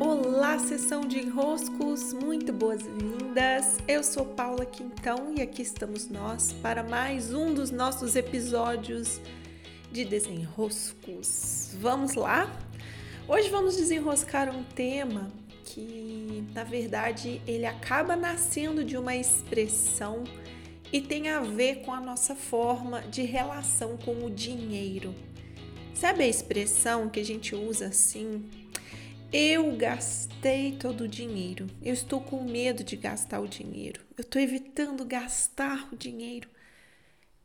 Olá, sessão de enroscos, muito boas-vindas. Eu sou Paula Quintão e aqui estamos nós para mais um dos nossos episódios de desenroscos. Vamos lá? Hoje vamos desenroscar um tema que, na verdade, ele acaba nascendo de uma expressão e tem a ver com a nossa forma de relação com o dinheiro. Sabe a expressão que a gente usa assim? Eu gastei todo o dinheiro. Eu estou com medo de gastar o dinheiro. Eu estou evitando gastar o dinheiro.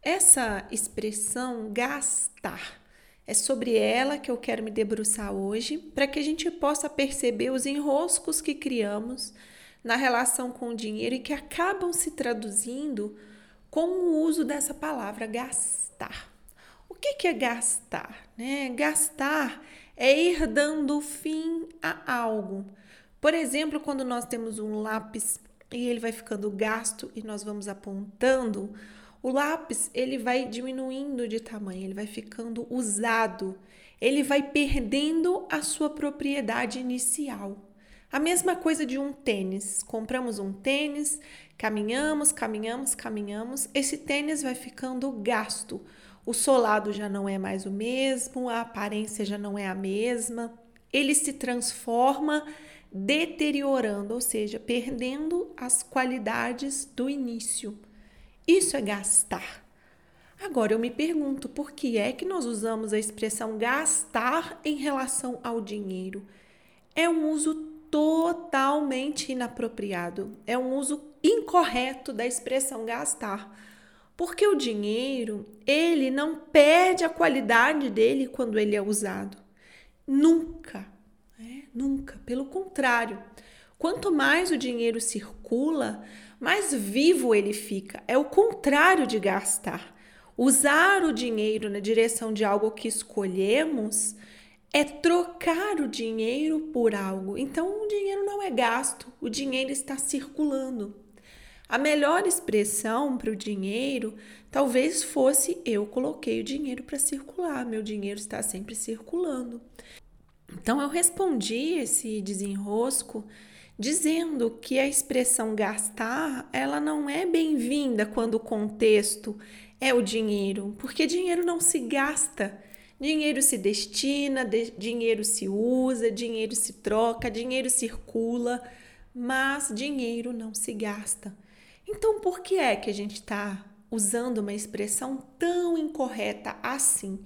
Essa expressão gastar é sobre ela que eu quero me debruçar hoje, para que a gente possa perceber os enroscos que criamos na relação com o dinheiro e que acabam se traduzindo com o uso dessa palavra gastar. O que é gastar? Né? Gastar é ir dando fim a algo. Por exemplo, quando nós temos um lápis e ele vai ficando gasto e nós vamos apontando, o lápis ele vai diminuindo de tamanho, ele vai ficando usado, ele vai perdendo a sua propriedade inicial. A mesma coisa de um tênis. Compramos um tênis, caminhamos, caminhamos, caminhamos, esse tênis vai ficando gasto o solado já não é mais o mesmo, a aparência já não é a mesma, ele se transforma deteriorando, ou seja, perdendo as qualidades do início. Isso é gastar. Agora eu me pergunto por que é que nós usamos a expressão gastar em relação ao dinheiro? É um uso totalmente inapropriado, é um uso incorreto da expressão gastar. Porque o dinheiro, ele não perde a qualidade dele quando ele é usado. Nunca, né? nunca. Pelo contrário, quanto mais o dinheiro circula, mais vivo ele fica. É o contrário de gastar. Usar o dinheiro na direção de algo que escolhemos é trocar o dinheiro por algo. Então, o dinheiro não é gasto, o dinheiro está circulando. A melhor expressão para o dinheiro talvez fosse eu coloquei o dinheiro para circular, meu dinheiro está sempre circulando. Então eu respondi esse desenrosco dizendo que a expressão gastar, ela não é bem-vinda quando o contexto é o dinheiro, porque dinheiro não se gasta. Dinheiro se destina, de, dinheiro se usa, dinheiro se troca, dinheiro circula, mas dinheiro não se gasta. Então, por que é que a gente está usando uma expressão tão incorreta assim?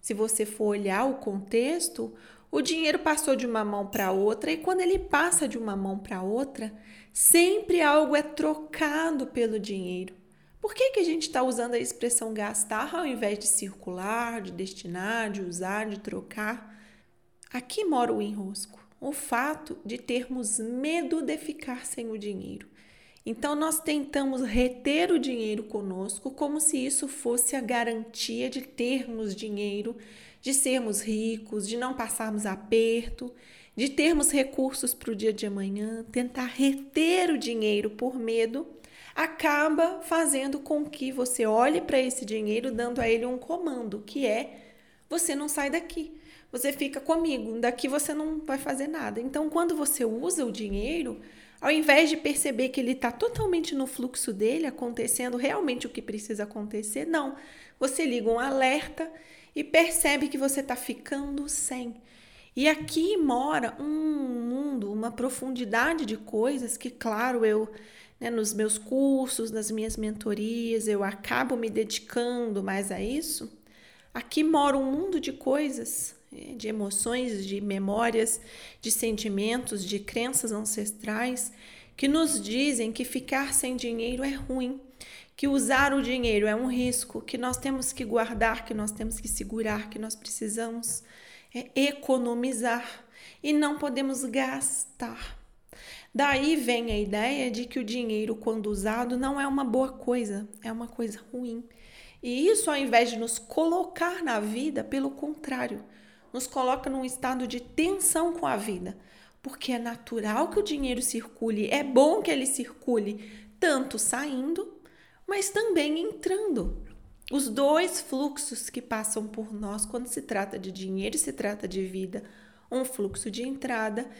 Se você for olhar o contexto, o dinheiro passou de uma mão para outra e quando ele passa de uma mão para outra, sempre algo é trocado pelo dinheiro. Por que, que a gente está usando a expressão gastar ao invés de circular, de destinar, de usar, de trocar? Aqui mora o enrosco, o fato de termos medo de ficar sem o dinheiro. Então, nós tentamos reter o dinheiro conosco como se isso fosse a garantia de termos dinheiro, de sermos ricos, de não passarmos aperto, de termos recursos para o dia de amanhã. Tentar reter o dinheiro por medo acaba fazendo com que você olhe para esse dinheiro dando a ele um comando, que é: você não sai daqui. Você fica comigo, daqui você não vai fazer nada. Então, quando você usa o dinheiro, ao invés de perceber que ele está totalmente no fluxo dele, acontecendo realmente o que precisa acontecer, não. Você liga um alerta e percebe que você está ficando sem. E aqui mora um mundo, uma profundidade de coisas que, claro, eu, né, nos meus cursos, nas minhas mentorias, eu acabo me dedicando mais a isso. Aqui mora um mundo de coisas de emoções, de memórias, de sentimentos, de crenças ancestrais que nos dizem que ficar sem dinheiro é ruim, que usar o dinheiro é um risco, que nós temos que guardar, que nós temos que segurar, que nós precisamos é, economizar e não podemos gastar. Daí vem a ideia de que o dinheiro, quando usado, não é uma boa coisa, é uma coisa ruim. E isso, ao invés de nos colocar na vida, pelo contrário, nos coloca num estado de tensão com a vida, porque é natural que o dinheiro circule, é bom que ele circule, tanto saindo, mas também entrando. Os dois fluxos que passam por nós quando se trata de dinheiro e se trata de vida, um fluxo de entrada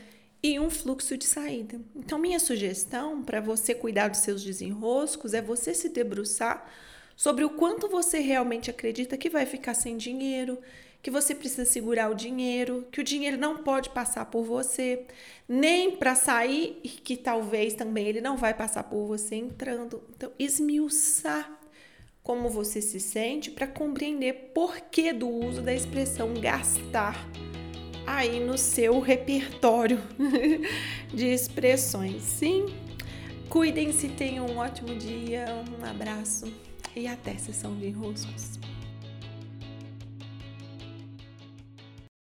e um fluxo de saída. Então, minha sugestão para você cuidar dos seus desenroscos é você se debruçar sobre o quanto você realmente acredita que vai ficar sem dinheiro, que você precisa segurar o dinheiro, que o dinheiro não pode passar por você, nem para sair e que talvez também ele não vai passar por você entrando. Então, esmiuçar como você se sente para compreender porquê do uso da expressão gastar aí no seu repertório de expressões. Sim, cuidem-se, tenham um ótimo dia, um abraço e até sessão de enroscos.